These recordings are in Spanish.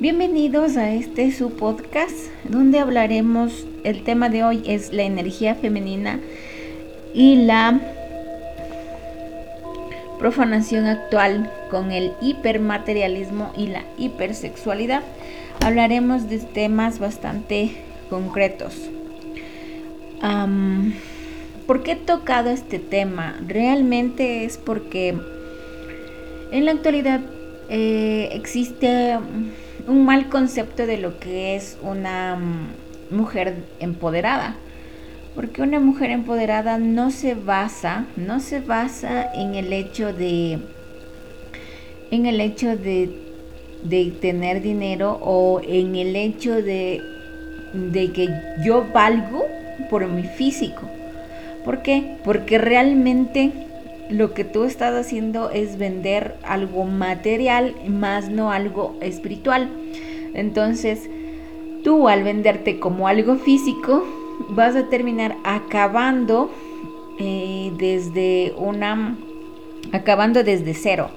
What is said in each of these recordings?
Bienvenidos a este su podcast donde hablaremos, el tema de hoy es la energía femenina y la profanación actual con el hipermaterialismo y la hipersexualidad. Hablaremos de temas bastante concretos. ¿Por qué he tocado este tema? Realmente es porque en la actualidad eh, existe un mal concepto de lo que es una mm, mujer empoderada. Porque una mujer empoderada no se basa, no se basa en el hecho de en el hecho de, de tener dinero o en el hecho de, de que yo valgo por mi físico. ¿Por qué? Porque realmente lo que tú estás haciendo es vender algo material más no algo espiritual. Entonces, tú al venderte como algo físico, vas a terminar acabando eh, desde una... acabando desde cero.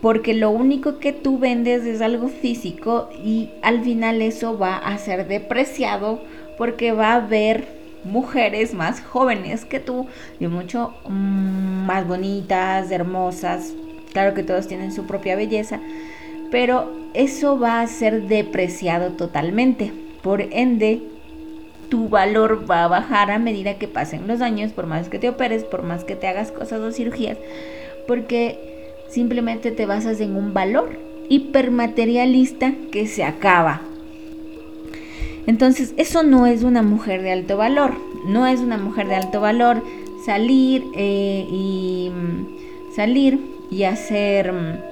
Porque lo único que tú vendes es algo físico y al final eso va a ser depreciado porque va a haber mujeres más jóvenes que tú y mucho mm, más bonitas, hermosas. Claro que todos tienen su propia belleza, pero eso va a ser depreciado totalmente. Por ende, tu valor va a bajar a medida que pasen los años, por más que te operes, por más que te hagas cosas o cirugías, porque simplemente te basas en un valor hipermaterialista que se acaba entonces, eso no es una mujer de alto valor. No es una mujer de alto valor salir eh, y mm, salir y hacer mm,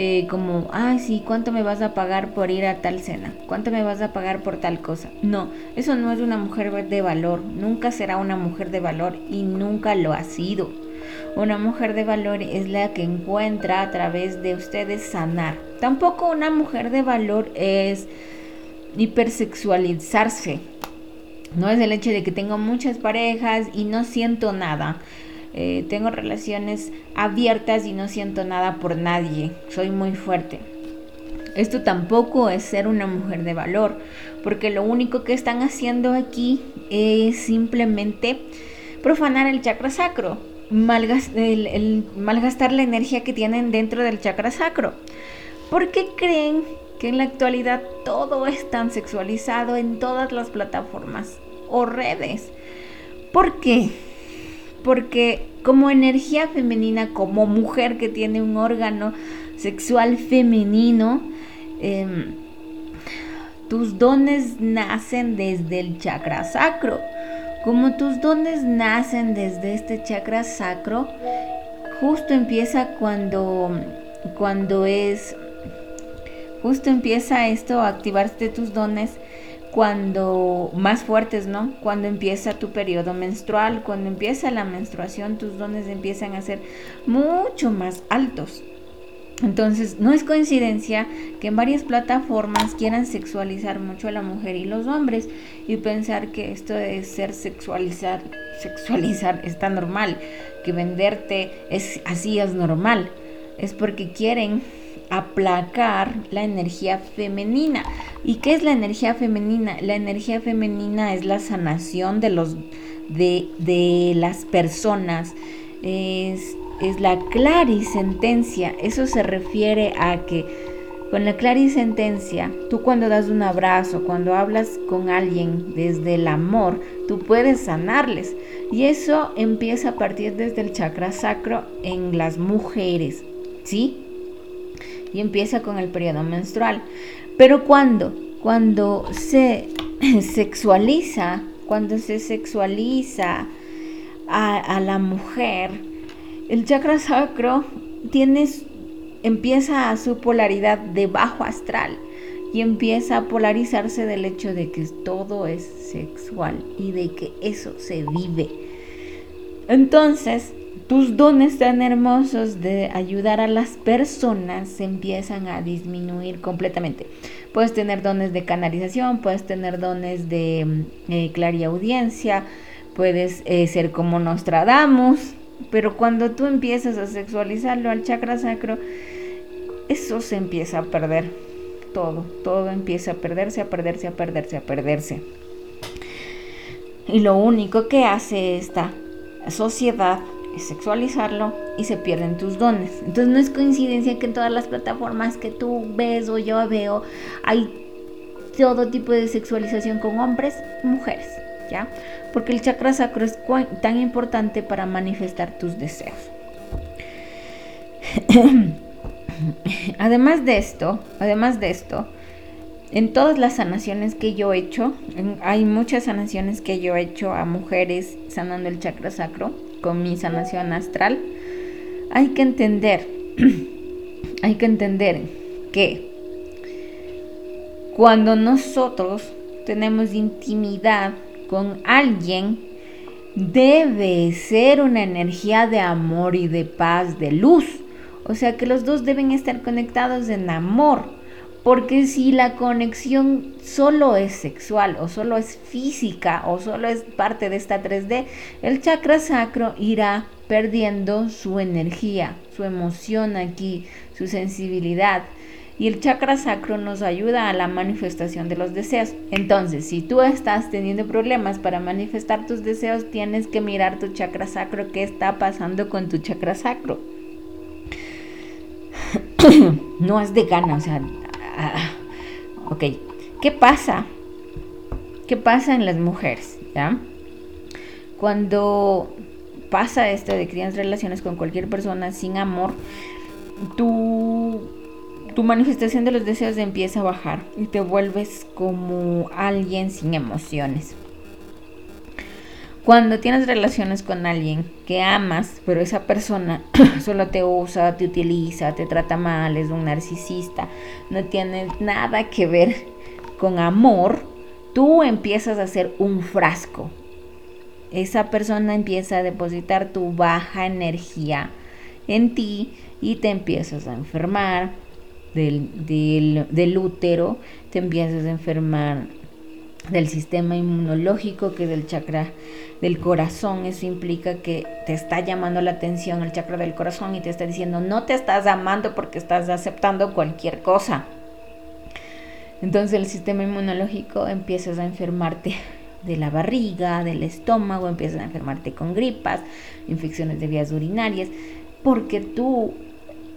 eh, como, ay, sí, ¿cuánto me vas a pagar por ir a tal cena? ¿Cuánto me vas a pagar por tal cosa? No, eso no es una mujer de valor. Nunca será una mujer de valor y nunca lo ha sido. Una mujer de valor es la que encuentra a través de ustedes sanar. Tampoco una mujer de valor es hipersexualizarse. No es el hecho de que tengo muchas parejas y no siento nada. Eh, tengo relaciones abiertas y no siento nada por nadie. Soy muy fuerte. Esto tampoco es ser una mujer de valor, porque lo único que están haciendo aquí es simplemente profanar el chakra sacro, malgastar la energía que tienen dentro del chakra sacro. ¿Por qué creen que en la actualidad todo es tan sexualizado en todas las plataformas o redes. ¿Por qué? Porque como energía femenina, como mujer que tiene un órgano sexual femenino, em, tus dones nacen desde el chakra sacro. Como tus dones nacen desde este chakra sacro, justo empieza cuando, cuando es justo empieza esto a activarte tus dones cuando más fuertes, ¿no? Cuando empieza tu periodo menstrual, cuando empieza la menstruación, tus dones empiezan a ser mucho más altos. Entonces, no es coincidencia que en varias plataformas quieran sexualizar mucho a la mujer y los hombres y pensar que esto de ser sexualizar, sexualizar está normal, que venderte es así es normal. Es porque quieren aplacar la energía femenina. ¿Y qué es la energía femenina? La energía femenina es la sanación de los de, de las personas. Es, es la clarisentencia. Eso se refiere a que con la clarisentencia, tú cuando das un abrazo, cuando hablas con alguien desde el amor, tú puedes sanarles. Y eso empieza a partir desde el chakra sacro en las mujeres. ¿Sí? Y empieza con el periodo menstrual. Pero cuando, cuando se sexualiza, cuando se sexualiza a, la mujer, el chakra sacro tiene, empieza a su polaridad de bajo astral y empieza a polarizarse del hecho de que todo es sexual y de que eso se vive. Entonces, tus dones tan hermosos de ayudar a las personas se empiezan a disminuir completamente. Puedes tener dones de canalización, puedes tener dones de mm, eh, clariaudiencia, puedes eh, ser como Nostradamus, pero cuando tú empiezas a sexualizarlo al chakra sacro, eso se empieza a perder. Todo, todo empieza a perderse, a perderse, a perderse, a perderse. Y lo único que hace esta sociedad sexualizarlo y se pierden tus dones. Entonces no es coincidencia que en todas las plataformas que tú ves o yo veo hay todo tipo de sexualización con hombres y mujeres, ¿ya? Porque el chakra sacro es tan importante para manifestar tus deseos. además de esto, además de esto, en todas las sanaciones que yo he hecho, hay muchas sanaciones que yo he hecho a mujeres sanando el chakra sacro con mi sanación astral. Hay que entender, hay que entender que cuando nosotros tenemos intimidad con alguien, debe ser una energía de amor y de paz, de luz. O sea que los dos deben estar conectados en amor porque si la conexión solo es sexual o solo es física o solo es parte de esta 3D, el chakra sacro irá perdiendo su energía, su emoción aquí, su sensibilidad. Y el chakra sacro nos ayuda a la manifestación de los deseos. Entonces, si tú estás teniendo problemas para manifestar tus deseos, tienes que mirar tu chakra sacro, qué está pasando con tu chakra sacro. no es de gana, o sea, Ah, ok, ¿qué pasa? ¿Qué pasa en las mujeres? ¿Ya? Cuando pasa esto de criar relaciones con cualquier persona sin amor, tu, tu manifestación de los deseos empieza a bajar y te vuelves como alguien sin emociones. Cuando tienes relaciones con alguien que amas, pero esa persona solo te usa, te utiliza, te trata mal, es un narcisista, no tiene nada que ver con amor, tú empiezas a ser un frasco. Esa persona empieza a depositar tu baja energía en ti y te empiezas a enfermar del, del, del útero, te empiezas a enfermar del sistema inmunológico que del chakra del corazón. Eso implica que te está llamando la atención el chakra del corazón y te está diciendo no te estás amando porque estás aceptando cualquier cosa. Entonces el sistema inmunológico empiezas a enfermarte de la barriga, del estómago, empiezas a enfermarte con gripas, infecciones de vías urinarias, porque tú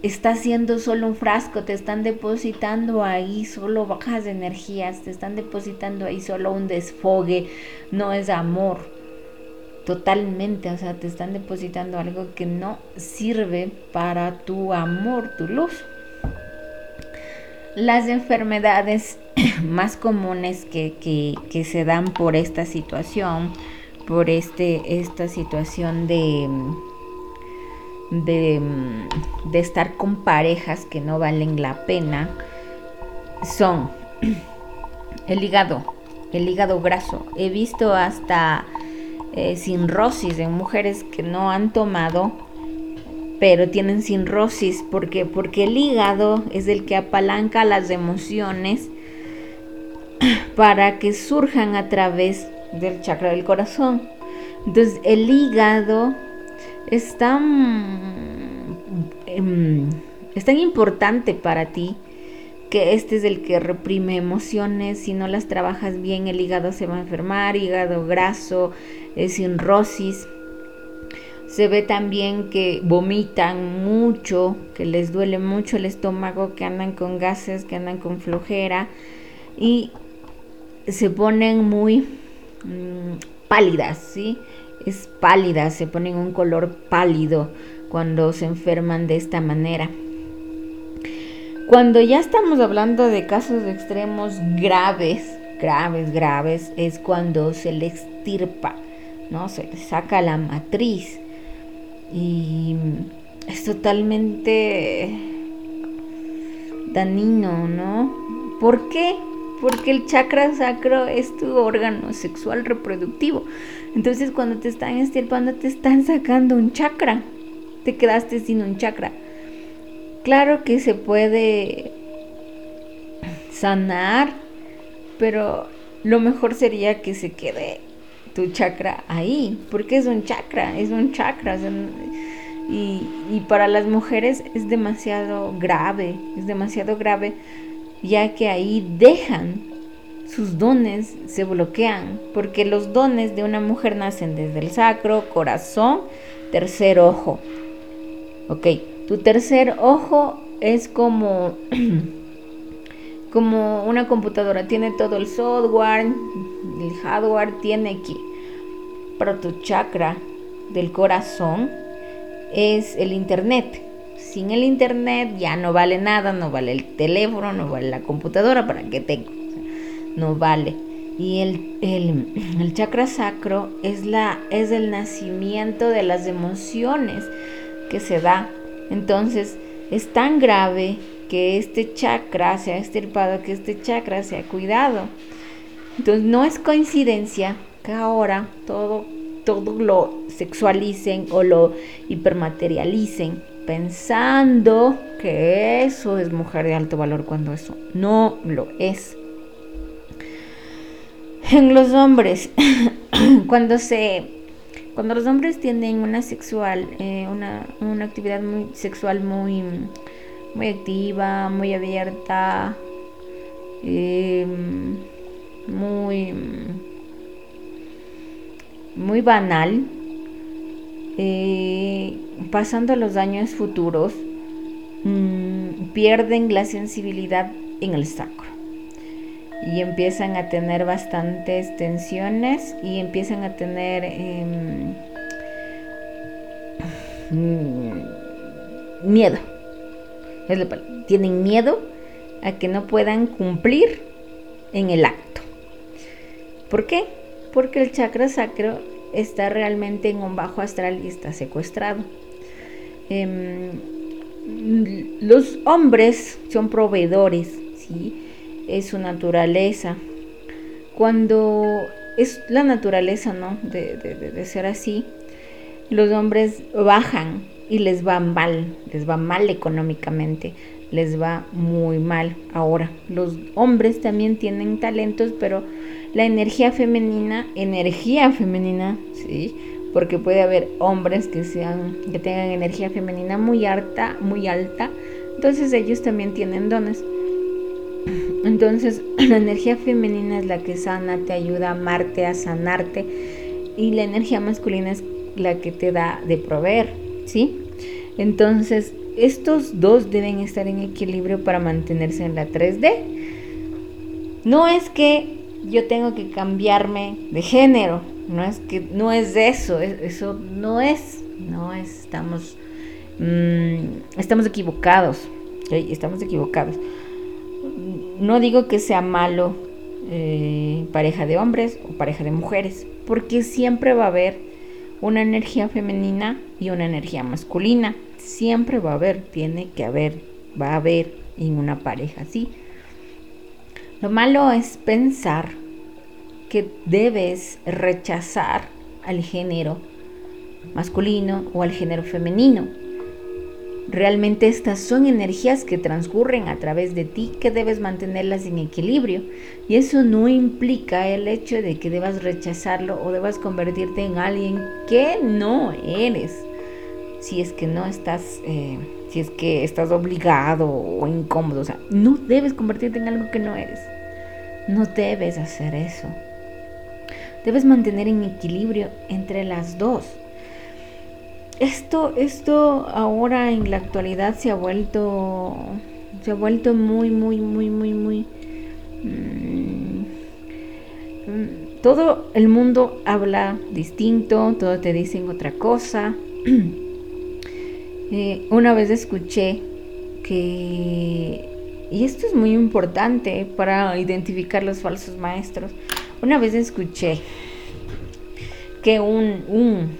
está siendo solo un frasco, te están depositando ahí solo bajas energías, te están depositando ahí solo un desfogue, no es amor. Totalmente, o sea, te están depositando algo que no sirve para tu amor, tu luz. Las enfermedades más comunes que, que se dan por esta situación, por este, esta situación de de, de estar con parejas que no valen la pena son el hígado, el hígado graso. He visto hasta eh, cirrosis en mujeres que no han tomado, pero tienen cirrosis. porque Porque el hígado es el que apalanca las emociones para que surjan a través del chakra del corazón. Entonces el hígado es tan, em, es tan importante para ti que este es el que reprime emociones, si no las trabajas bien el hígado se va a enfermar, hígado graso, cirrosis. Se ve también que vomitan mucho, que les duele mucho el estómago, que andan con gases, que andan con flojera y se ponen muy mm, pálidas, ¿sí? Es pálida, se ponen un color pálido cuando se enferman de esta manera. Cuando ya estamos hablando de casos extremos graves, graves, graves, es cuando se le extirpa, ¿no? Se le saca la matriz. Y es totalmente dañino, ¿no? ¿Por qué? Porque el chakra sacro es tu órgano sexual reproductivo. Entonces cuando te están estirpando te están sacando un chakra. Te quedaste sin un chakra. Claro que se puede sanar, pero lo mejor sería que se quede tu chakra ahí, porque es un chakra, es un chakra. y, para las mujeres es demasiado grave, es demasiado grave ya que ahí dejan sus dones, se bloquean, porque los dones de una mujer nacen desde el sacro, corazón, tercer ojo. Ok, tu tercer ojo es como, como una computadora, tiene todo el software, el hardware, tiene aquí. Pero tu chakra del corazón es el Internet. Sin el Internet ya no vale nada, no vale el teléfono, no vale la computadora, ¿para qué tengo? No vale. Y el, el, chakra sacro es, la, es el nacimiento de las emociones que se da. Entonces es tan grave que este chakra se ha estirpado, que este chakra se ha cuidado. Entonces no es coincidencia que ahora todo todo lo sexualicen o lo hipermaterialicen pensando que eso es mujer de alto valor cuando eso no lo es. En los hombres, cuando se cuando los hombres tienen una sexual, eh, una, una, actividad muy sexual muy, muy activa, muy abierta, eh, muy muy banal, eh, pasando los años futuros, mm, pierden la sensibilidad en el sacro y empiezan a tener bastantes tensiones y empiezan a tener em, mm, miedo. Tienen miedo a que no puedan cumplir en el acto. ¿Por qué? porque el chakra sacro está realmente en un bajo astral y está secuestrado. Em, los hombres son proveedores, ¿sí? Es su naturaleza. Cuando es la naturaleza, ¿no? De, de, ser así, los hombres bajan y les va mal, les va mal económicamente, les va muy mal. Ahora, los hombres también tienen talentos, pero la energía femenina, energía femenina, sí, porque puede haber hombres que sean que tengan energía femenina muy alta, muy alta, entonces ellos también tienen dones. Entonces, la energía femenina es la que sana, te ayuda a amarte, a sanarte, y la energía masculina es la que te da de proveer, ¿sí? Entonces, estos dos deben estar en equilibrio para mantenerse en la 3D. No es que yo tengo que cambiarme de género. No es que no es eso, eso no es, no es, estamos, mm, estamos equivocados, estamos equivocados. No digo que sea malo eh, pareja de hombres o pareja de mujeres, porque siempre va a haber una energía femenina y una energía masculina. Siempre va a haber, tiene que haber, va a haber en una pareja así. Lo malo es pensar que debes rechazar al género masculino o al género femenino. Realmente estas son energías que transcurren a través de ti que debes mantenerlas en equilibrio. Y eso no implica el hecho de que debas rechazarlo o debas convertirte en alguien que no eres. Si es que no estás, eh, si es que estás obligado o incómodo. O sea, no debes convertirte en algo que no eres. No debes hacer eso. Debes mantener en equilibrio entre las dos. Esto, esto ahora en la actualidad se ha vuelto, se ha vuelto muy, muy, muy, muy, muy. Mm, todo el mundo habla distinto, todo te dicen otra cosa. Eh, una vez escuché que y esto es muy importante para identificar los falsos maestros. Una vez escuché que un, un,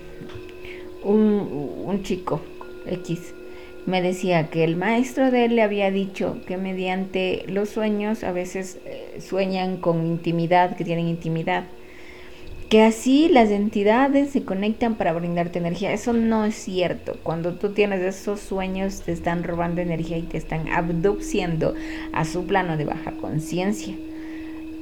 un, chico X me decía que el maestro de él le había dicho que mediante los sueños a veces eh, sueñan con intimidad, que tienen intimidad que así las entidades se conectan para brindarte energía. Eso no es cierto. Cuando tú tienes esos sueños te están robando energía y te están abduciendo a su plano de baja conciencia.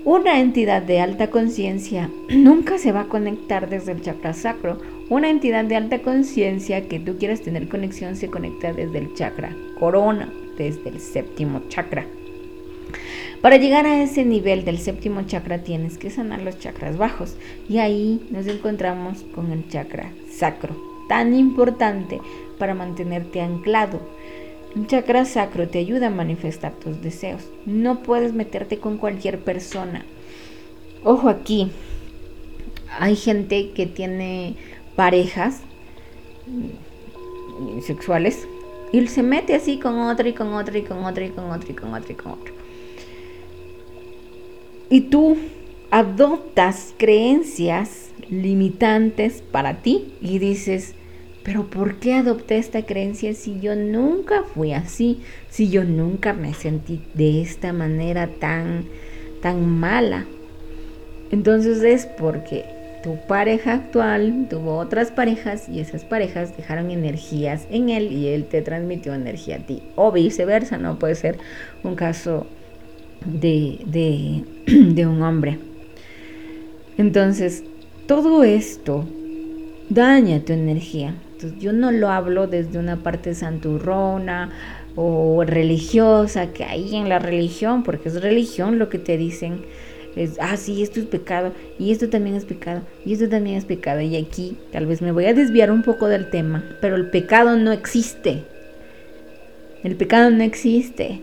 Una entidad de alta conciencia nunca se va a conectar desde el chakra sacro Una entidad de alta conciencia que tú quieras tener conexión se conecta desde el chakra corona, desde el séptimo chakra. Para llegar a ese nivel del séptimo chakra tienes que sanar los chakras bajos y ahí nos encontramos con el chakra sacro, tan importante para mantenerte anclado. El chakra sacro te ayuda a manifestar tus deseos. No puedes meterte con cualquier persona. Ojo aquí, hay gente que tiene parejas sexuales y se mete así con otra y con otra y con otra y con otra y con otra y con otra. Y tú adoptas creencias limitantes para ti y dices, pero ¿por qué adopté esta creencia si yo nunca fui así? Si yo nunca me sentí de esta manera tan, tan mala. Entonces es porque tu pareja actual tuvo otras parejas y esas parejas dejaron energías en él y él te transmitió energía a ti. O viceversa, no puede ser un caso de, de, un hombre. Entonces, todo esto daña tu energía. Entonces, yo no lo hablo desde una parte santurrona o religiosa, que ahí en la religión, porque es religión lo que te dicen, es, ah, sí, esto es pecado, y esto también es pecado, y esto también es pecado. Y aquí tal vez me voy a desviar un poco del tema, pero el pecado no existe. El pecado no existe.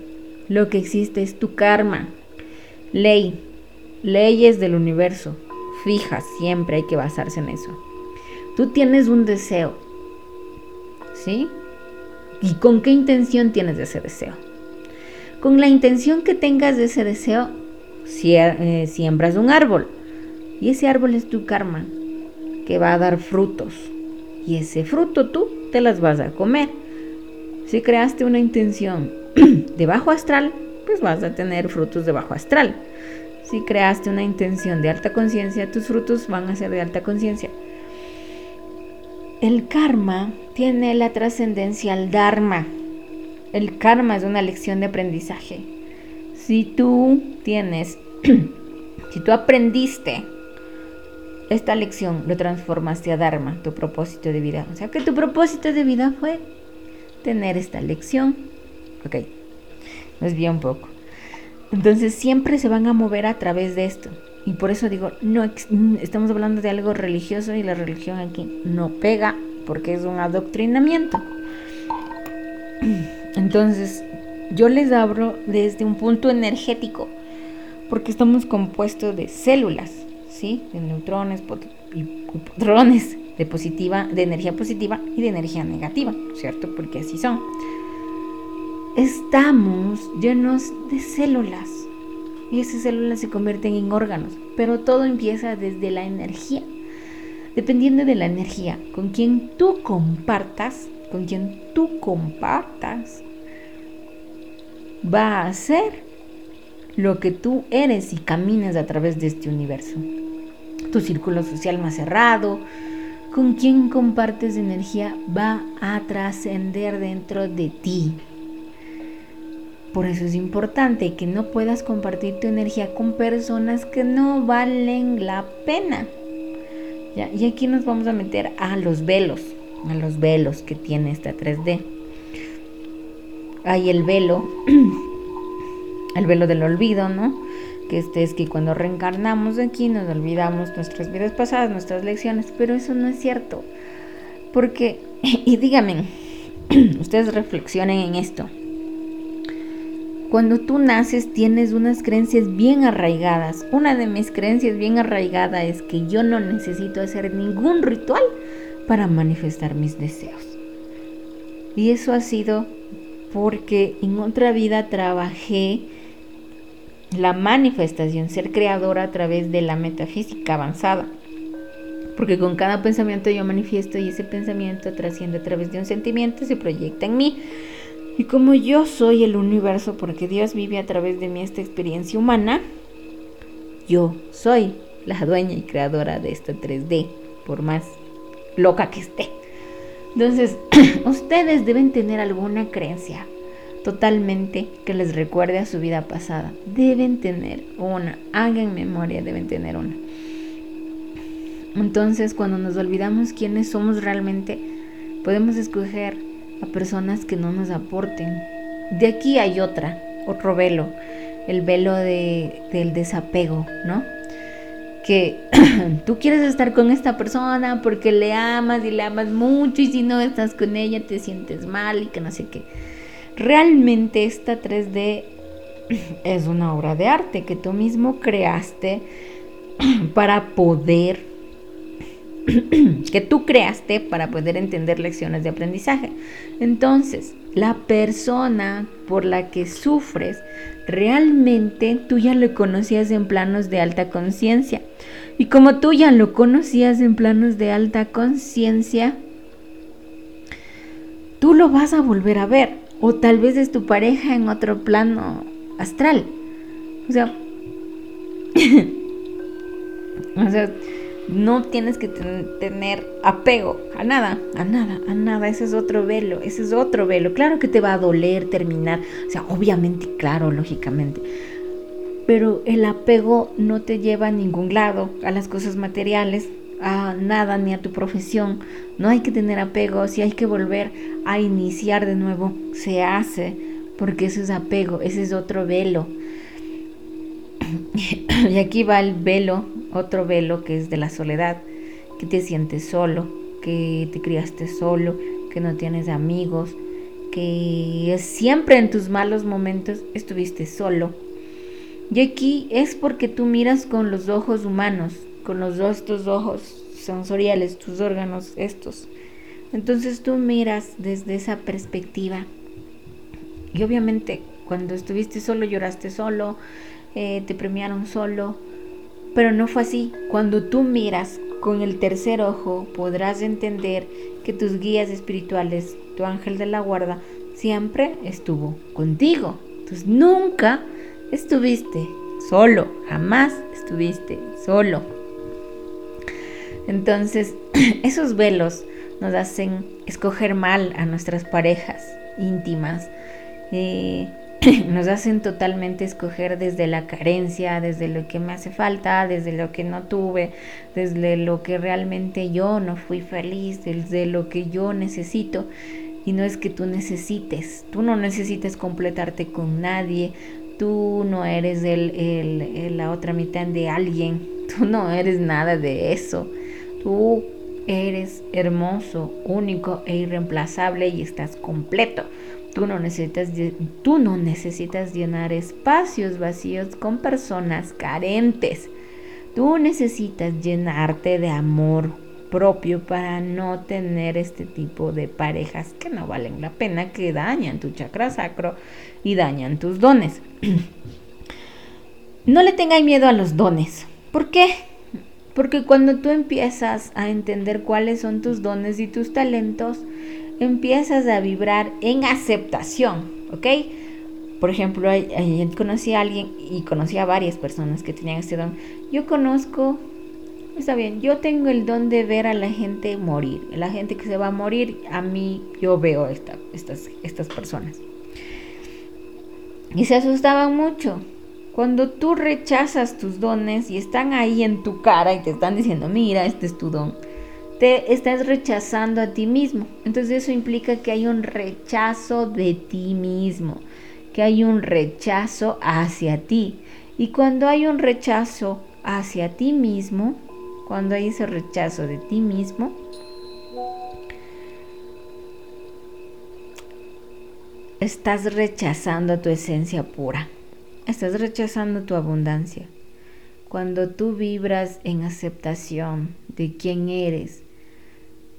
Lo que existe es tu karma. Ley. Leyes del universo. Fijas, siempre hay que basarse en eso. Tú tienes un deseo. ¿Sí? ¿Y con qué intención tienes ese deseo? Con la intención que tengas de ese deseo, siembras un árbol. Y ese árbol es tu karma, que va a dar frutos. Y ese fruto tú te las vas a comer. Si creaste una intención de bajo astral, pues vas a tener frutos de bajo astral. Si creaste una intención de alta conciencia, tus frutos van a ser de alta conciencia. El karma tiene la trascendencia al dharma. El karma es una lección de aprendizaje. Si tú tienes, si tú aprendiste esta lección, lo transformaste a dharma, tu propósito de vida. O sea que tu propósito de vida fue tener esta lección. Ok, nos vio un poco. Entonces siempre se van a mover a través de esto. Y por eso digo, no estamos hablando de algo religioso y la religión aquí no pega porque es un adoctrinamiento. Entonces, yo les hablo desde un punto energético, porque estamos compuestos de células, ¿sí? De neutrones y protones, de positiva, de energía positiva y de energía negativa, ¿cierto? Porque así son. Estamos llenos de células y esas células se convierten en órganos, pero todo empieza desde la energía. Dependiendo de la energía, con quien tú compartas, con quien tú compartas, va a ser lo que tú eres y caminas a través de este universo. Tu círculo social más cerrado, con quien compartes energía, va a trascender dentro de ti. Por eso es importante que no puedas compartir tu energía con personas que no valen la pena. Y aquí nos vamos a meter a los velos, a los velos que tiene esta 3D. Hay el velo, el velo del olvido, ¿no? Que este es que cuando reencarnamos aquí nos olvidamos nuestras vidas pasadas, nuestras lecciones, pero eso no es cierto. Porque, y díganme, ustedes reflexionen en esto. Cuando tú naces tienes unas creencias bien arraigadas. Una de mis creencias bien arraigada es que yo no necesito hacer ningún ritual para manifestar mis deseos. Y eso ha sido porque en otra vida trabajé la manifestación, ser creadora a través de la metafísica avanzada. Porque con cada pensamiento yo manifiesto y ese pensamiento trasciende a través de un sentimiento, se proyecta en mí. Y como yo soy el universo, porque Dios vive a través de mí esta experiencia humana, yo soy la dueña y creadora de esto 3D, por más loca que esté. Entonces, ustedes deben tener alguna creencia totalmente que les recuerde a su vida pasada. Deben tener una, hagan memoria, deben tener una. Entonces, cuando nos olvidamos quiénes somos realmente, podemos escoger a personas que no nos aporten. De aquí hay otra, otro velo, el velo de, del desapego, ¿no? Que tú quieres estar con esta persona porque le amas y le amas mucho y si no estás con ella te sientes mal y que no sé qué. Realmente esta 3D es una obra de arte que tú mismo creaste para poder que tú creaste para poder entender lecciones de aprendizaje. Entonces, la persona por la que sufres, realmente tú ya lo conocías en planos de alta conciencia. Y como tú ya lo conocías en planos de alta conciencia, tú lo vas a volver a ver. O tal vez es tu pareja en otro plano astral. O sea, o sea, no tienes que tener apego a nada, a nada, a nada. Ese es otro velo, ese es otro velo. Claro que te va a doler terminar, o sea, obviamente, claro, lógicamente. Pero el apego no te lleva a ningún lado, a las cosas materiales, a nada, ni a tu profesión. No hay que tener apego, si hay que volver a iniciar de nuevo, se hace, porque ese es apego, ese es otro velo. y aquí va el velo otro velo que es de la soledad, que te sientes solo, que te criaste solo, que no tienes amigos, que siempre en tus malos momentos estuviste solo. Y aquí es porque tú miras con los ojos humanos, con los dos tus ojos sensoriales, tus órganos estos. Entonces tú miras desde esa perspectiva. Y obviamente cuando estuviste solo lloraste solo, eh, te premiaron solo, pero no fue así. Cuando tú miras con el tercer ojo, podrás entender que tus guías espirituales, tu ángel de la guarda, siempre estuvo contigo. Entonces nunca estuviste solo, jamás estuviste solo. Entonces, esos velos nos hacen escoger mal a nuestras parejas íntimas. Eh, nos hacen totalmente escoger desde la carencia, desde lo que me hace falta, desde lo que no tuve, desde lo que realmente yo no fui feliz, desde lo que yo necesito. Y no es que tú necesites, tú no necesites completarte con nadie, tú no eres el, la otra mitad de alguien, tú no eres nada de eso, tú eres hermoso, único e irreemplazable y estás completo. Tú no, necesitas, tú no necesitas llenar espacios vacíos con personas carentes. Tú necesitas llenarte de amor propio para no tener este tipo de parejas que no valen la pena, que dañan tu chakra sacro y dañan tus dones. No le tengáis miedo a los dones. ¿Por qué? Porque cuando tú empiezas a entender cuáles son tus dones y tus talentos, empiezas a vibrar en aceptación, ¿ok? Por ejemplo, conocí a alguien y conocí a varias personas que tenían este don. Yo conozco, está bien, yo tengo el don de ver a la gente morir. La gente que se va a morir, a mí yo veo esta, estas, estas personas. Y se asustaban mucho. Cuando tú rechazas tus dones y están ahí en tu cara y te están diciendo, mira, este es tu don te estás rechazando a ti mismo. Entonces eso implica que hay un rechazo de ti mismo, que hay un rechazo hacia ti. Y cuando hay un rechazo hacia ti mismo, cuando hay ese rechazo de ti mismo, estás rechazando tu esencia pura, estás rechazando tu abundancia. Cuando tú vibras en aceptación de quién eres,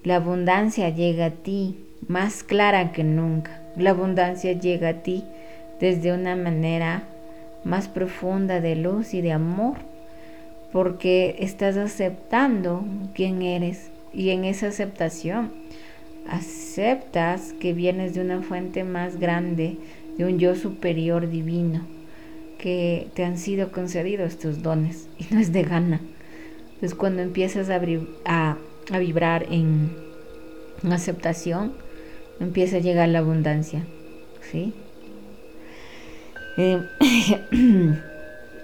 la abundancia llega a ti más clara que nunca. La abundancia llega a ti desde una manera más profunda de luz y de amor, porque estás aceptando quién eres y en esa aceptación aceptas que vienes de una fuente más grande, de un yo superior divino, que te han sido concedidos estos dones y no es de gana. Entonces cuando empiezas a vibrar en, aceptación, empieza a llegar la abundancia. ¿sí? Eh,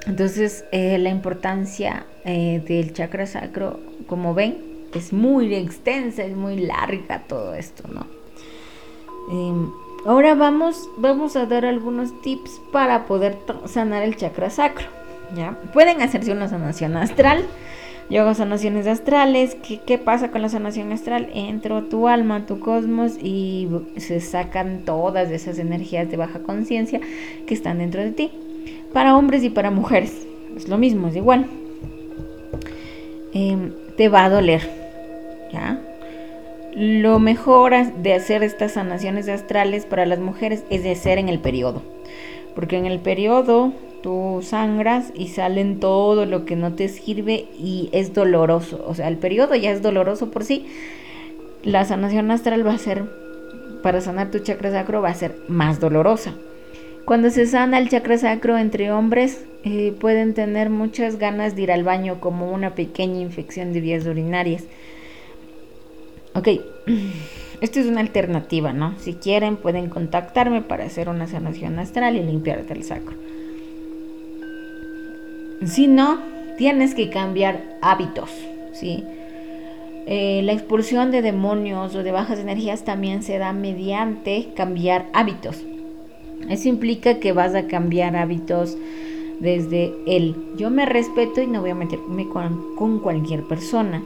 Entonces, eh, la importancia eh, del chakra sacro, como ven, es muy extensa, es muy larga todo esto, ¿no? Em, ahora vamos, vamos a dar algunos tips para poder sanar el chakra sacro, ¿ya? Pueden hacerse una sanación astral. Yo hago sanaciones astrales. ¿Qué, ¿Qué, pasa con la sanación astral? Entro tu alma, tu cosmos y se sacan todas esas energías de baja conciencia que están dentro de ti para hombres y para mujeres. Es lo mismo, es igual. Em, te va a doler. ¿Ya? Lo mejor de hacer estas sanaciones astrales para las mujeres es de hacer en el periodo. Porque en el periodo tú sangras y salen todo lo que no te sirve y es doloroso. O sea, el periodo ya es doloroso por sí. La sanación astral va a ser, para sanar tu chakra sacro, va a ser más dolorosa. Cuando se sana el chakra sacro entre hombres, eh, pueden tener muchas ganas de ir al baño como una pequeña infección de vías urinarias. Ok, esto es una alternativa, ¿no? Si quieren pueden contactarme para hacer una sanación astral y limpiarte el sacro. Si no, tienes que cambiar hábitos, ¿sí? Eh, la expulsión de demonios o de bajas energías también se da mediante cambiar hábitos. Eso implica que vas a cambiar hábitos desde el yo me respeto y no voy a meterme con, cualquier persona.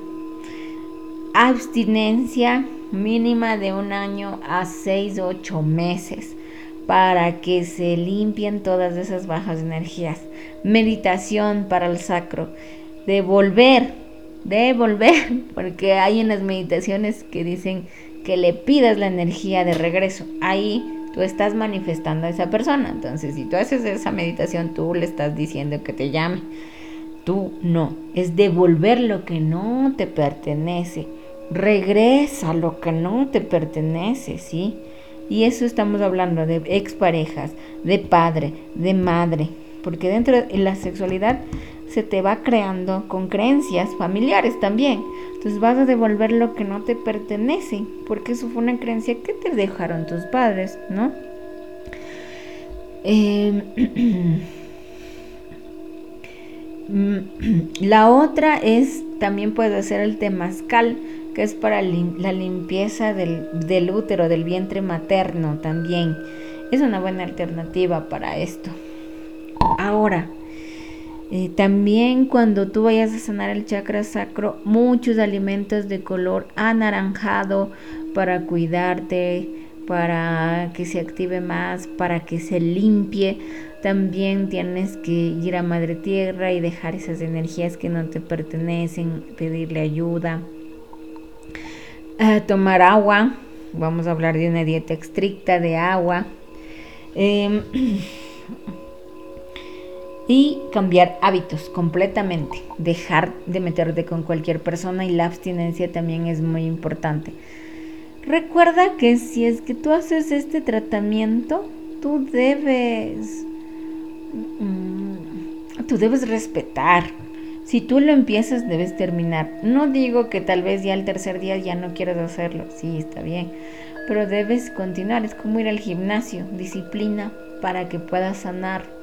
Abstinencia mínima de un año a seis o ocho meses para que se limpien todas esas bajas energías. Meditación para el sacro. Devolver, devolver, porque hay unas meditaciones que dicen que le pidas la energía de regreso. Ahí estás manifestando a esa persona. Entonces, si tú haces esa meditación, tú le estás diciendo que te llame. Tú no. Es devolver lo que no te pertenece. Regresa lo que no te pertenece, ¿sí? Y eso estamos hablando de exparejas, de padre, de madre. Porque dentro de la sexualidad se te va creando con creencias familiares también. Entonces vas a devolver lo que no te pertenece, porque eso fue una creencia que te dejaron tus padres, ¿no? Em, la otra es, también puede ser el temazcal, que es para la limpieza del, del útero, del vientre materno también. Es una buena alternativa para esto. Ahora, eh, también cuando tú vayas a sanar el chakra sacro, muchos alimentos de color anaranjado para cuidarte, para que se active más, para que se limpie. También tienes que ir a Madre Tierra y dejar esas energías que no te pertenecen, pedirle ayuda. tomar agua, vamos a hablar de una dieta estricta de agua. Em, y cambiar hábitos completamente, dejar de meterte con cualquier persona y la abstinencia también es muy importante. Recuerda que si es que tú haces este tratamiento, tú debes mm, tú debes respetar. Si tú lo empiezas, debes terminar. No digo que tal vez ya el tercer día ya no quieras hacerlo. Sí, está bien. Pero debes continuar. Es como ir al gimnasio. Disciplina para que puedas sanar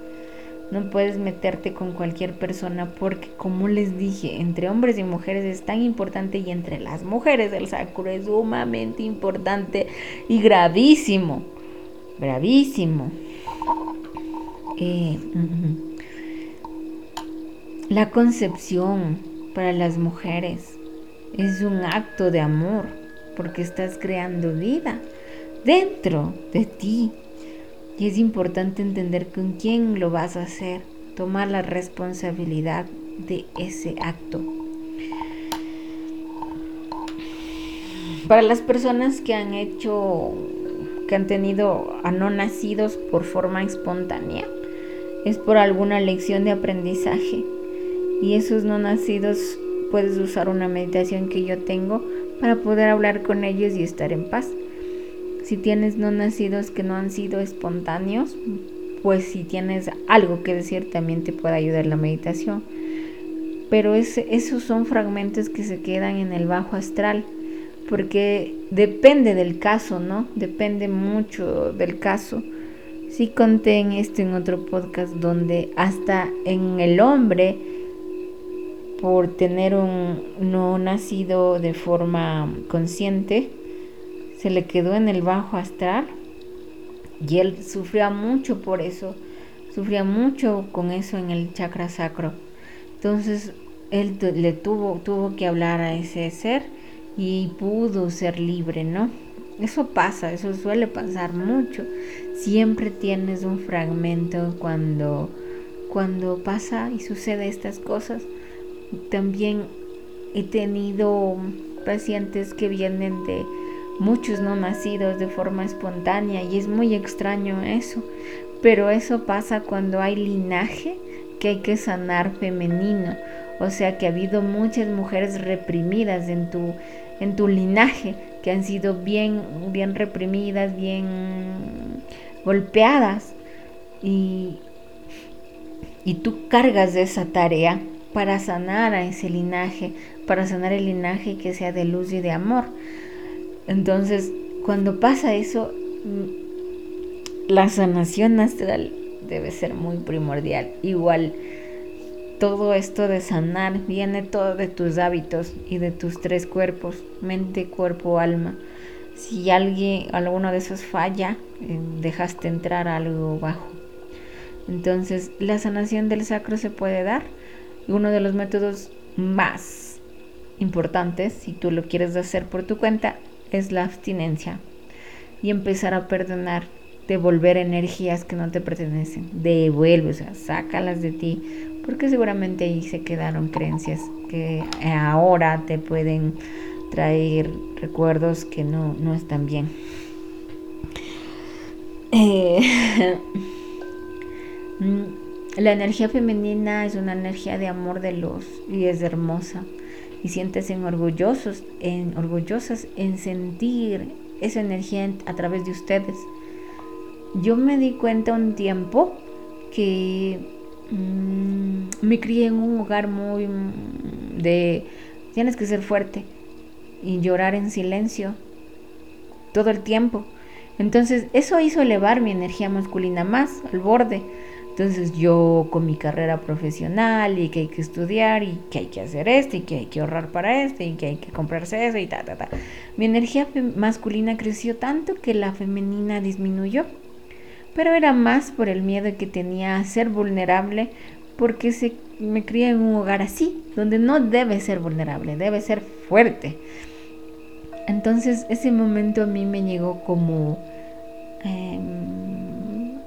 no puedes meterte con cualquier persona porque, como les dije, entre hombres y mujeres es tan importante y entre las mujeres el sacro es sumamente importante y gravísimo. Gravísimo. Eh, la concepción para las mujeres es un acto de amor porque estás creando vida dentro de ti y es importante entender con quién lo vas a hacer, tomar la responsabilidad de ese acto. Para las personas que han hecho, que han tenido a no nacidos por forma espontánea, es por alguna lección de aprendizaje. Y esos no nacidos puedes usar una meditación que yo tengo para poder hablar con ellos y estar en paz. Si tienes no nacidos que no han sido espontáneos, pues si tienes algo que decir también te puede ayudar la meditación. Pero esos son fragmentos que se quedan en el bajo astral, porque depende del caso, ¿no? Depende mucho del caso. Sí conté en esto en otro podcast donde hasta en el hombre, por tener un no nacido de forma consciente, se le quedó en el bajo astral y él sufría mucho por eso, sufría mucho con eso en el chakra sacro. Entonces él le tuvo, tuvo que hablar a ese ser y pudo ser libre, ¿no? Eso pasa, eso suele pasar mucho. Siempre tienes un fragmento cuando, cuando pasa y sucede estas cosas. También he tenido pacientes que vienen de muchos no nacidos de forma espontánea y es muy extraño eso. Pero eso pasa cuando hay linaje que hay que sanar femenino. O sea que ha habido muchas mujeres reprimidas en tu, en tu linaje que han sido bien, bien reprimidas, bien golpeadas. Y, y tú cargas de esa tarea para sanar a ese linaje, para sanar el linaje que sea de luz y de amor. Entonces, cuando pasa eso, mm, la sanación astral debe ser muy primordial. Igual, todo esto de sanar viene todo de tus hábitos y de tus tres cuerpos, mente, cuerpo, alma. Si alguien, alguno de esos falla, eh, dejaste entrar algo bajo. Entonces, la sanación del sacro se puede dar. Uno de los métodos más importantes, si tú lo quieres hacer por tu cuenta, es la abstinencia y empezar a perdonar, devolver energías que no te pertenecen, devuelve, o sea, sácalas de ti, porque seguramente ahí se quedaron creencias que ahora te pueden traer recuerdos que no, no están bien. Eh, la energía femenina es una energía de amor de luz y es hermosa y siéntese orgullosos, en, orgullosas en sentir esa energía a través de ustedes. Yo me di cuenta un tiempo que mm, me crié en un hogar muy mm, de tienes que ser fuerte y llorar en silencio todo el tiempo. Entonces eso hizo elevar mi energía masculina más al borde. Entonces yo con mi carrera profesional y que hay que estudiar y que hay que hacer esto y que hay que ahorrar para esto y que hay que comprarse eso y ta, ta, ta. Mi energía masculina creció tanto que la femenina disminuyó. Pero era más por el miedo que tenía a ser vulnerable porque se, me crié en un hogar así, donde no debe ser vulnerable, debe ser fuerte. Entonces ese momento a mí me llegó como... Em,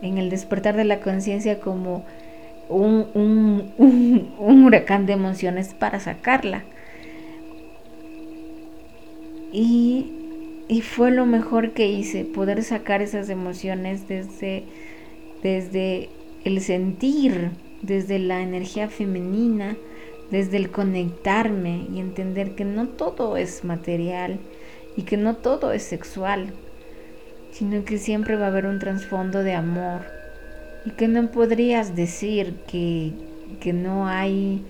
en el despertar de la conciencia como un, un, huracán de emociones para sacarla. Y, y, fue lo mejor que hice, poder sacar esas emociones desde, desde el sentir, desde la energía femenina, desde el conectarme y entender que no todo es material y que no todo es sexual, sino que siempre va a haber un trasfondo de amor y que no podrías decir que, que no hay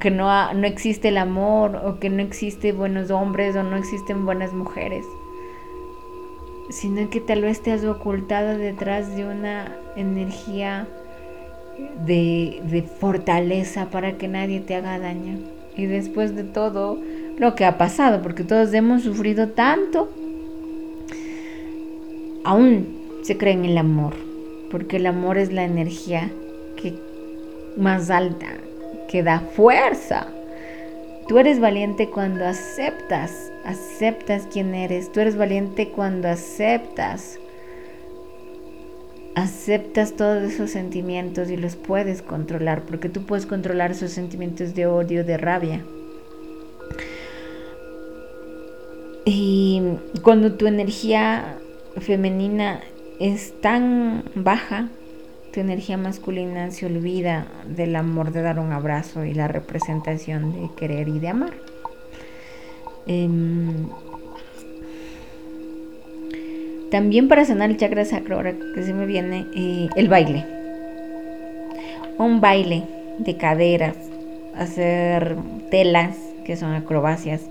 que no, no existe el amor o que no existe buenos hombres o no existen buenas mujeres, sino que tal vez te has ocultado detrás de una energía de, de fortaleza para que nadie te haga daño. Y después de todo lo que ha pasado, porque todos hemos sufrido tanto, aún se cree en el amor, porque el amor es la energía que más alta, que da fuerza. Tú eres valiente cuando aceptas, aceptas quién eres. Tú eres valiente cuando aceptas, aceptas todos esos sentimientos y los puedes controlar, porque tú puedes controlar esos sentimientos de odio, de rabia. Y cuando tu energía femenina es tan baja, tu energía masculina se olvida del amor de dar un abrazo y la representación de querer y de amar. Em, también para sanar el chakra sacro, ahora que se me viene, eh, el baile. Un baile de caderas, hacer telas, que son acrobacias,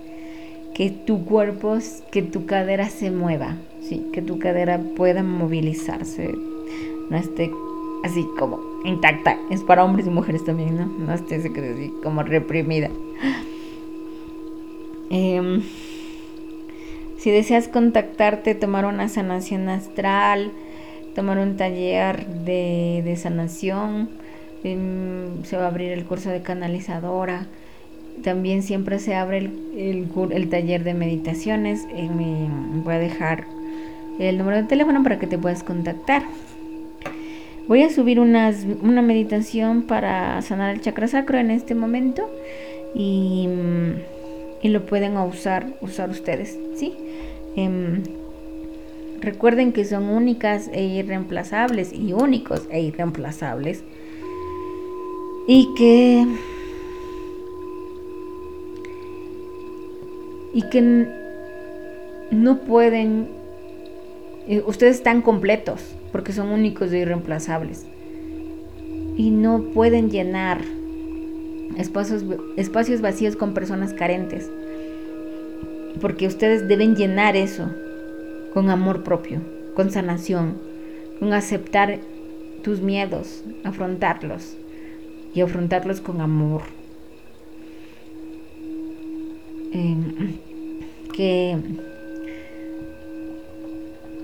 que tu cuerpo, que tu cadera se mueva sí, que tu cadera pueda movilizarse, no esté así como intacta. Es para hombres y mujeres también, ¿no? No esté así como reprimida. Em, si deseas contactarte, tomar una sanación astral, tomar un taller de, sanación, em, se va a abrir el curso de canalizadora. También siempre se abre el, el, taller de meditaciones. voy a dejar el número de teléfono para que te puedas contactar. Voy a subir una meditación para sanar el chakra sacro en este momento y, lo pueden usar, usar ustedes, ¿sí? Em, recuerden que son únicas e irreemplazables y únicos e irreemplazables y que y que no pueden ustedes están completos porque son únicos e irreemplazables. Y no pueden llenar espacios, espacios vacíos con personas carentes. Porque ustedes deben llenar eso con amor propio, con sanación, con aceptar tus miedos, afrontarlos y afrontarlos con amor. Em, que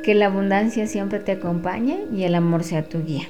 que la abundancia siempre te acompañe y el amor sea tu guía.